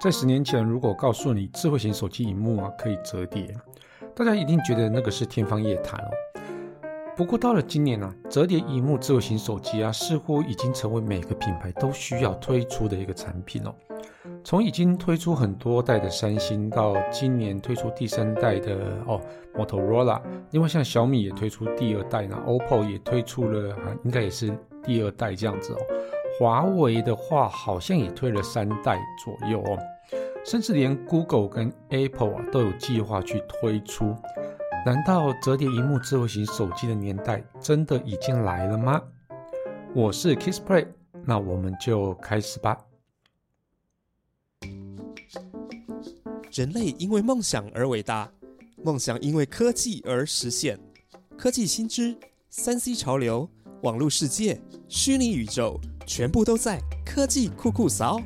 在十年前，如果告诉你智慧型手机荧幕啊可以折叠，大家一定觉得那个是天方夜谭哦。不过到了今年呢，折叠荧幕智慧型手机啊，似乎已经成为每个品牌都需要推出的一个产品哦。从已经推出很多代的三星，到今年推出第三代的哦，Motorola，另外像小米也推出第二代那，OPPO 也推出了，应该也是第二代这样子哦。华为的话，好像也推了三代左右哦，甚至连 Google 跟 Apple 啊都有计划去推出。难道折叠荧幕智慧型手机的年代真的已经来了吗？我是 Kissplay，那我们就开始吧。人类因为梦想而伟大，梦想因为科技而实现。科技新知、三 C 潮流、网络世界、虚拟宇宙。全部都在科技酷酷扫。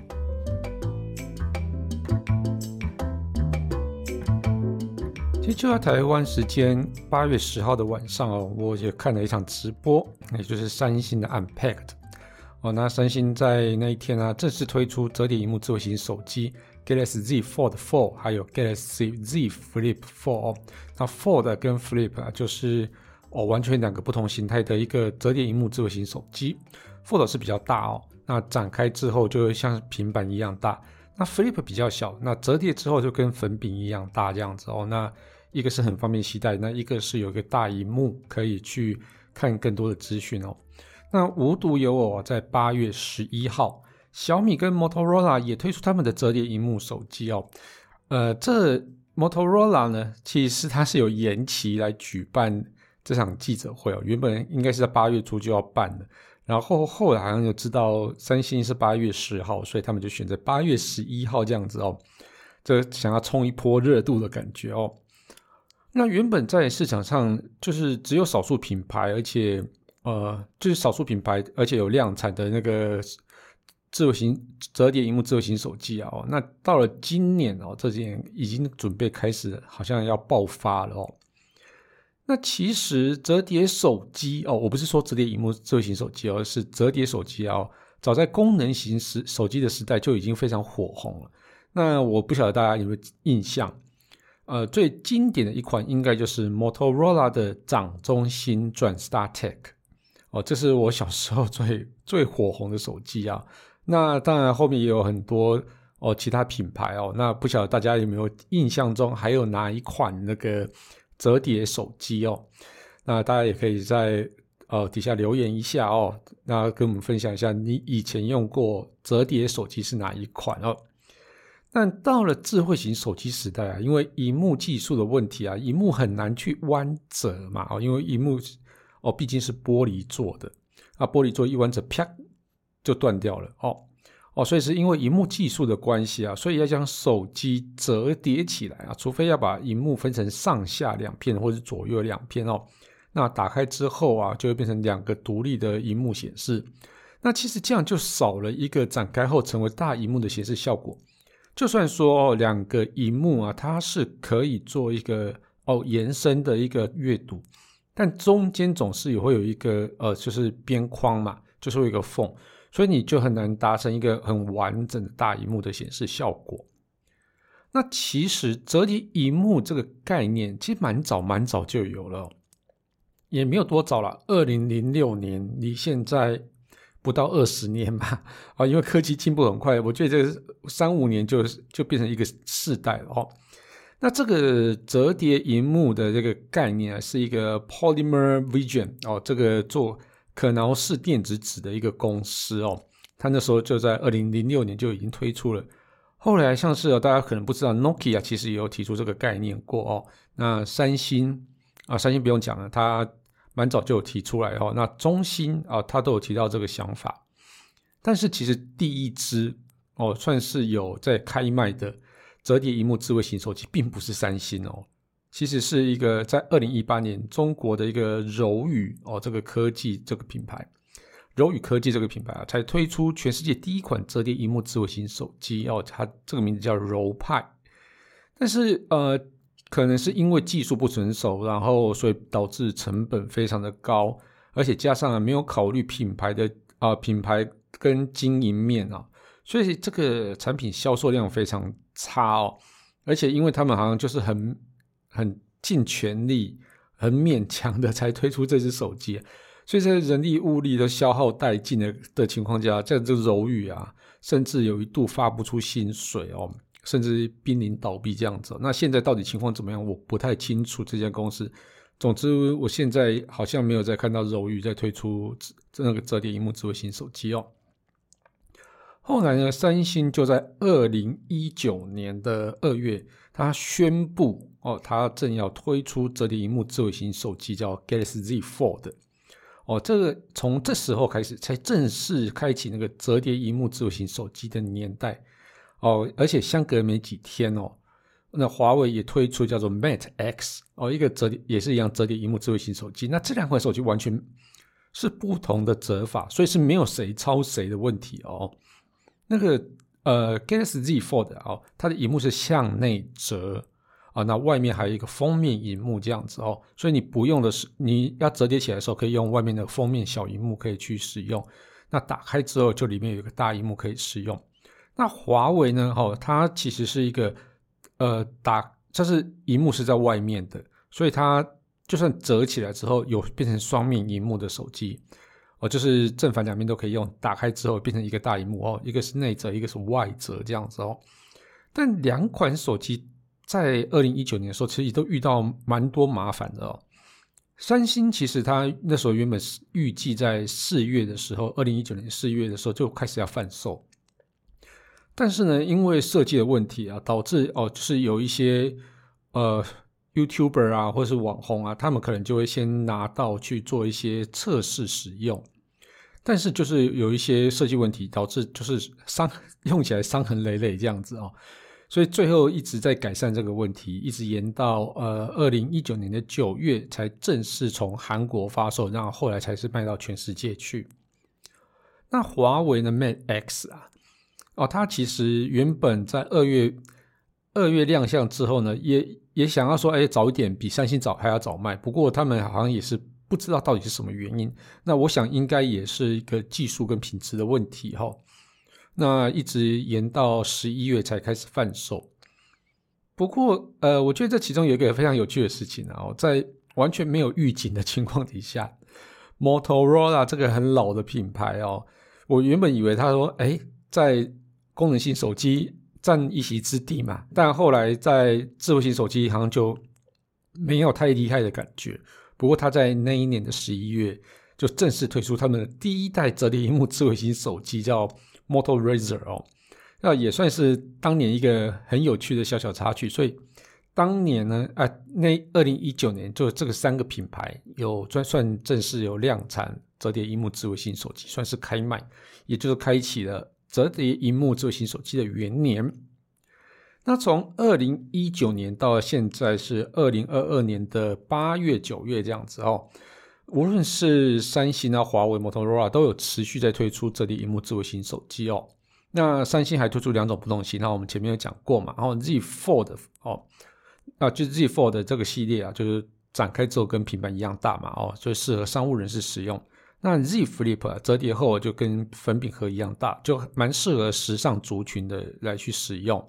其实就在台湾时间八月十号的晚上哦，我也看了一场直播，也就是三星的 Unpacked 哦。那三星在那一天呢，正式推出折叠荧幕智慧型手机 Galaxy Z Fold 4，还有 Galaxy Z Flip 4哦。那 Fold 跟 Flip 啊，就是哦完全两个不同形态的一个折叠荧幕智慧型手机。Fold 是比较大哦，那展开之后就会像平板一样大。那 Flip 比较小，那折叠之后就跟粉饼一样大这样子哦。那一个是很方便携带，那一个是有一个大荧幕可以去看更多的资讯哦。那无独有偶，在八月十一号，小米跟 Motorola 也推出他们的折叠荧幕手机哦。呃，这 Motorola 呢，其实它是有延期来举办这场记者会哦，原本应该是在八月初就要办的。然后后来好像就知道三星是八月十号，所以他们就选择八月十一号这样子哦，这想要冲一波热度的感觉哦。那原本在市场上就是只有少数品牌，而且呃就是少数品牌，而且有量产的那个自由型折叠荧幕自由型手机啊。哦，那到了今年哦，这件已经准备开始，好像要爆发了哦。那其实折叠手机哦，我不是说折叠荧幕智慧型手机哦，是折叠手机哦。早在功能型时手机的时代就已经非常火红了。那我不晓得大家有没有印象？呃，最经典的一款应该就是 Motorola 的掌中心转 StarTech 哦，这是我小时候最最火红的手机啊。那当然后面也有很多哦其他品牌哦。那不晓得大家有没有印象中还有哪一款那个？折叠手机哦，那大家也可以在呃底下留言一下哦，那跟我们分享一下你以前用过折叠手机是哪一款哦。但到了智慧型手机时代啊，因为荧幕技术的问题啊，荧幕很难去弯折嘛哦，因为荧幕哦毕竟是玻璃做的，啊玻璃做一弯折啪就断掉了哦。哦，所以是因为荧幕技术的关系啊，所以要将手机折叠起来啊，除非要把荧幕分成上下两片或者左右两片哦，那打开之后啊，就会变成两个独立的荧幕显示。那其实这样就少了一个展开后成为大荧幕的显示效果。就算说哦，两个荧幕啊，它是可以做一个哦延伸的一个阅读，但中间总是也会有一个呃，就是边框嘛，就是有一个缝。所以你就很难达成一个很完整的大荧幕的显示效果。那其实折叠荧幕这个概念其实蛮早蛮早就有了，也没有多早了。二零零六年，离现在不到二十年吧？啊，因为科技进步很快，我觉得这三五年就就变成一个世代了哦。那这个折叠荧幕的这个概念啊，是一个 Polymer Vision 哦，这个做。可挠式电子纸的一个公司哦，它那时候就在二零零六年就已经推出了。后来像是大家可能不知道，Nokia 其实也有提出这个概念过哦。那三星啊，三星不用讲了，它蛮早就有提出来哦。那中兴啊，它都有提到这个想法。但是其实第一支哦，算是有在开卖的折叠荧幕智慧型手机，并不是三星哦。其实是一个在二零一八年中国的一个柔宇哦，这个科技这个品牌，柔宇科技这个品牌啊，才推出全世界第一款折叠荧幕智慧型手机哦，它这个名字叫柔派。但是呃，可能是因为技术不成熟，然后所以导致成本非常的高，而且加上没有考虑品牌的啊品牌跟经营面啊，所以这个产品销售量非常差哦。而且因为他们好像就是很很尽全力、很勉强的才推出这只手机，所以在人力物力都消耗殆尽的的情况下，在这柔宇啊，甚至有一度发不出薪水哦。甚至濒临倒闭这样子，那现在到底情况怎么样？我不太清楚这家公司。总之，我现在好像没有再看到柔宇在推出那个折叠荧幕智慧型手机哦。后来呢，三星就在二零一九年的二月，他宣布哦，他正要推出折叠荧幕智慧型手机，叫 Galaxy Z Fold。哦，这个从这时候开始，才正式开启那个折叠荧幕智慧型手机的年代。哦，而且相隔没几天哦，那华为也推出叫做 Mate X 哦，一个折叠也是一样折叠荧幕智慧型手机。那这两款手机完全是不同的折法，所以是没有谁抄谁的问题哦。那个呃 Galaxy Z Fold 哦，它的荧幕是向内折啊，那外面还有一个封面荧幕这样子哦，所以你不用的是你要折叠起来的时候，可以用外面的封面小荧幕可以去使用。那打开之后，就里面有一个大荧幕可以使用。那华为呢？哦，它其实是一个，呃，打，它是荧幕是在外面的，所以它就算折起来之后，有变成双面荧幕的手机，哦，就是正反两面都可以用。打开之后变成一个大荧幕哦，一个是内折，一个是外折这样子哦。但两款手机在二零一九年的时候，其实都遇到蛮多麻烦的哦。三星其实它那时候原本是预计在四月的时候，二零一九年四月的时候就开始要贩售。但是呢，因为设计的问题啊，导致哦，就是有一些呃 YouTuber 啊，或者是网红啊，他们可能就会先拿到去做一些测试使用，但是就是有一些设计问题，导致就是伤用起来伤痕累累这样子哦，所以最后一直在改善这个问题，一直延到呃二零一九年的九月才正式从韩国发售，然后后来才是卖到全世界去。那华为的 Mate X 啊。哦，它其实原本在二月二月亮相之后呢，也也想要说，哎，早一点比三星早还要早卖。不过他们好像也是不知道到底是什么原因。那我想应该也是一个技术跟品质的问题哈。那一直延到十一月才开始贩售。不过，呃，我觉得这其中有一个非常有趣的事情啊，在完全没有预警的情况底下，Motorola 这个很老的品牌哦，我原本以为他说，哎，在功能性手机占一席之地嘛，但后来在智慧型手机好像就没有太厉害的感觉。不过他在那一年的十一月就正式推出他们的第一代折叠屏幕智慧型手机，叫 Moto Razr 哦，那也算是当年一个很有趣的小小插曲。所以当年呢，啊，那二零一九年就这个三个品牌有专算正式有量产折叠屏幕智慧型手机，算是开卖，也就是开启了。折叠荧幕智慧型手机的元年，那从二零一九年到现在是二零二二年的八月、九月这样子哦。无论是三星啊、华为、摩托罗拉都有持续在推出折叠荧幕智慧型手机哦。那三星还推出两种不同型，那我们前面有讲过嘛。然后 Z Fold 哦，啊，就 Z Fold 这个系列啊，就是展开之后跟平板一样大嘛哦，所以适合商务人士使用。那 Z Flip 折叠后就跟粉饼盒一样大，就蛮适合时尚族群的来去使用。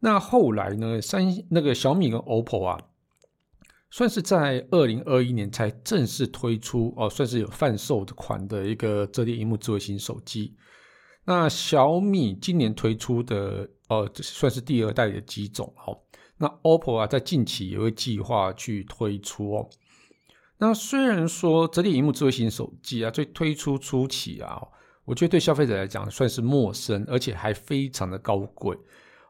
那后来呢，三那个小米跟 OPPO 啊，算是在二零二一年才正式推出哦，算是有贩售的款的一个折叠荧幕智慧型手机。那小米今年推出的哦，算是第二代的机种哦。那 OPPO 啊，在近期也会计划去推出哦。那虽然说折叠屏幕智慧型手机啊，最推出初期啊，我觉得对消费者来讲算是陌生，而且还非常的高贵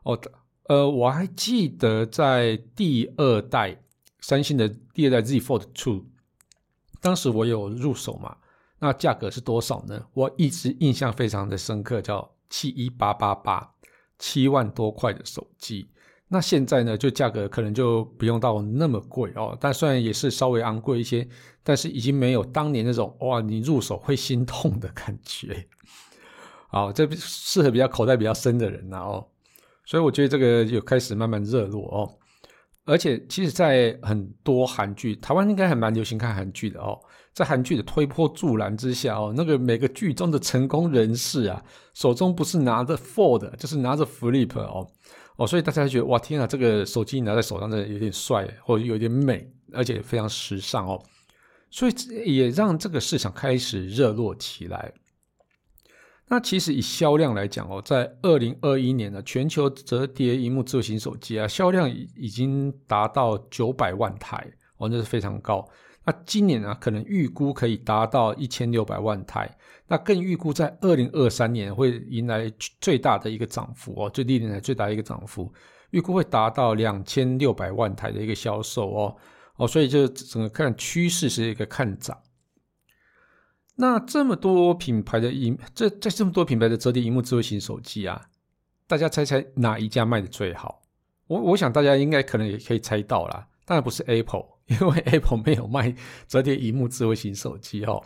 哦。呃，我还记得在第二代三星的第二代 Z Fold Two，当时我有入手嘛，那价格是多少呢？我一直印象非常的深刻，叫七一八八八，七万多块的手机。那现在呢，就价格可能就不用到那么贵哦，但虽然也是稍微昂贵一些，但是已经没有当年那种哇，你入手会心痛的感觉。好，这适合比较口袋比较深的人呐哦，所以我觉得这个有开始慢慢热络哦。而且其实，在很多韩剧，台湾应该还蛮流行看韩剧的哦，在韩剧的推波助澜之下哦，那个每个剧中的成功人士啊，手中不是拿着 Fold，就是拿着 Flip 哦哦，所以大家觉得哇天啊，这个手机拿在手上真的有点帅，或者有点美，而且非常时尚哦，所以也让这个市场开始热络起来。那其实以销量来讲哦，在二零二一年呢，全球折叠荧幕智慧型手机啊，销量已已经达到九百万台哦，那是非常高。那今年呢，可能预估可以达到一千六百万台，那更预估在二零二三年会迎来最大的一个涨幅哦，最历年来最大的一个涨幅，预估会达到两千六百万台的一个销售哦哦，所以就整个看趋势是一个看涨。那这么多品牌的荧，这在这么多品牌的折叠荧幕智慧型手机啊，大家猜猜哪一家卖的最好？我我想大家应该可能也可以猜到啦，当然不是 Apple。因为 Apple 没有卖折叠荧幕智慧型手机哦。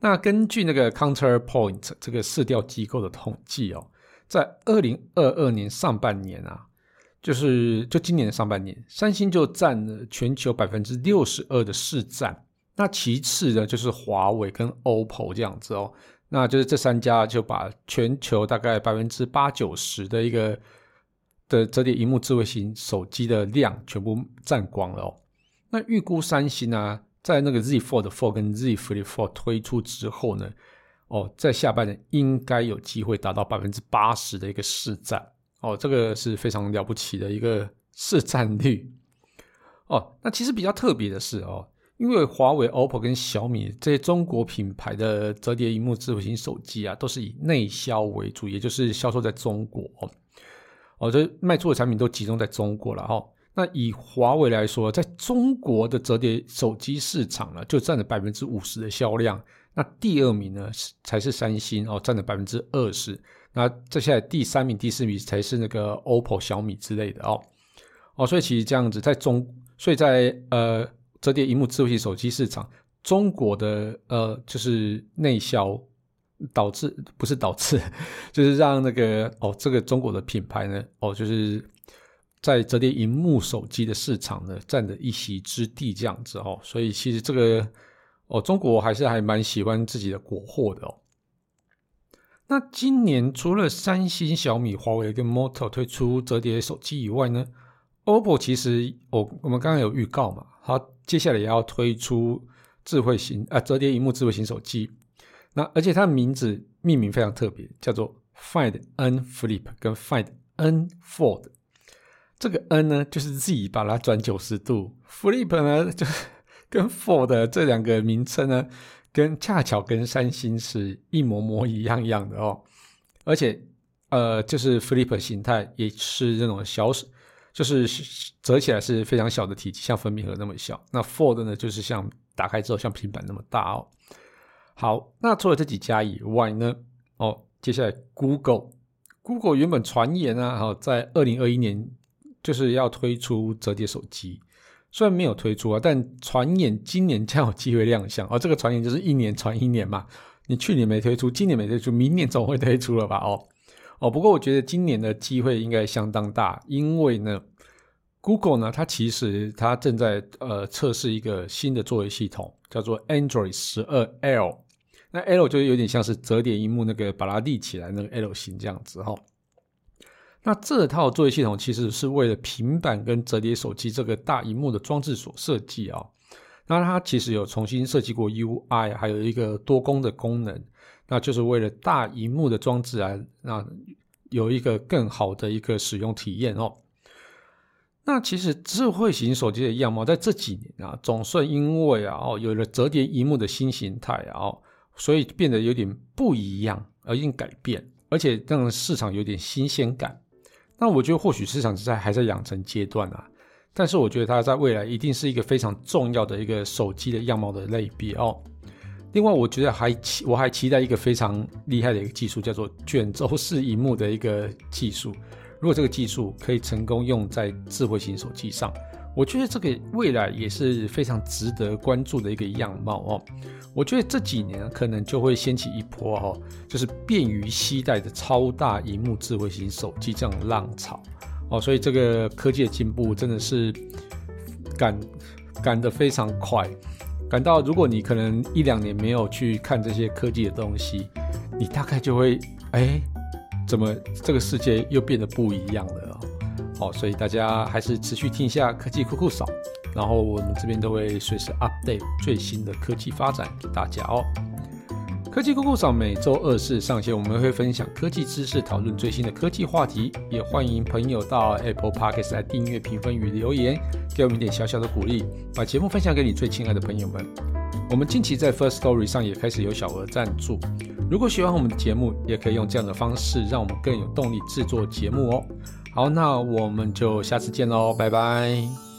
那根据那个 Counterpoint 这个市调机构的统计哦，在二零二二年上半年啊，就是就今年的上半年，三星就占了全球百分之六十二的市占。那其次呢，就是华为跟 OPPO 这样子哦。那就是这三家就把全球大概百分之八九十的一个的折叠荧幕智慧型手机的量全部占光了哦。那预估三星啊，在那个 Z Fold 4跟 Z Flip 4推出之后呢，哦，在下半年应该有机会达到百分之八十的一个市占，哦，这个是非常了不起的一个市占率，哦，那其实比较特别的是哦，因为华为、OPPO 跟小米这些中国品牌的折叠荧幕智慧型手机啊，都是以内销为主，也就是销售在中国，哦，哦这卖出的产品都集中在中国了，哈。那以华为来说，在中国的折叠手机市场呢，就占了百分之五十的销量。那第二名呢，才是三星哦，占了百分之二十。那接下来第三名、第四名才是那个 OPPO、小米之类的哦。哦，所以其实这样子，在中，所以在呃折叠荧幕智慧型手机市场，中国的呃就是内销导致不是导致，就是让那个哦这个中国的品牌呢，哦就是。在折叠荧幕手机的市场呢，占着一席之地，这样子哦，所以其实这个哦，中国还是还蛮喜欢自己的国货的哦。那今年除了三星、小米、华为跟 Moto 推出折叠手机以外呢，OPPO 其实我，我们刚刚有预告嘛，它接下来也要推出智慧型啊折叠荧幕智慧型手机。那而且它的名字命名非常特别，叫做 Find N Flip 跟 Find N Fold。这个 N 呢，就是 Z 把它转九十度，Flip 呢，就 是跟 Fold 这两个名称呢，跟恰巧跟三星是一模模一样样的哦。而且，呃，就是 Flip 形态也是这种小，就是折起来是非常小的体积，像粉笔盒那么小。那 Fold 呢，就是像打开之后像平板那么大哦。好，那除了这几家以外呢，哦，接下来 Google，Google 原本传言啊，哈，在二零二一年。就是要推出折叠手机，虽然没有推出啊，但传言今年将有机会亮相。哦，这个传言就是一年传一年嘛。你去年没推出，今年没推出，明年总会推出了吧？哦哦，不过我觉得今年的机会应该相当大，因为呢，Google 呢，它其实它正在呃测试一个新的作业系统，叫做 Android 十二 L。那 L 就有点像是折叠荧幕那个把它立起来那个 L 型这样子哈。那这套作业系统其实是为了平板跟折叠手机这个大荧幕的装置所设计啊。那它其实有重新设计过 UI，还有一个多功的功能，那就是为了大荧幕的装置啊，那有一个更好的一个使用体验哦。那其实智慧型手机的样貌在这几年啊，总算因为啊哦有了折叠荧幕的新形态啊，所以变得有点不一样，而有点改变，而且让市场有点新鲜感。那我觉得或许市场在还在养成阶段啊，但是我觉得它在未来一定是一个非常重要的一个手机的样貌的类别哦。另外，我觉得还期我还期待一个非常厉害的一个技术，叫做卷轴式荧幕的一个技术。如果这个技术可以成功用在智慧型手机上。我觉得这个未来也是非常值得关注的一个样貌哦。我觉得这几年可能就会掀起一波哦，就是便于携带的超大荧幕智慧型手机这样浪潮哦。所以这个科技的进步真的是赶赶得非常快。赶到如果你可能一两年没有去看这些科技的东西，你大概就会哎，怎么这个世界又变得不一样了哦？所以大家还是持续听一下科技酷酷扫，然后我们这边都会随时 update 最新的科技发展给大家哦。科技酷酷扫每周二四上线，我们会分享科技知识，讨论最新的科技话题。也欢迎朋友到 Apple Podcast 来订阅、评分与留言，给我们一点小小的鼓励，把节目分享给你最亲爱的朋友们。我们近期在 First Story 上也开始有小额赞助，如果喜欢我们的节目，也可以用这样的方式，让我们更有动力制作节目哦。好，那我们就下次见喽，拜拜。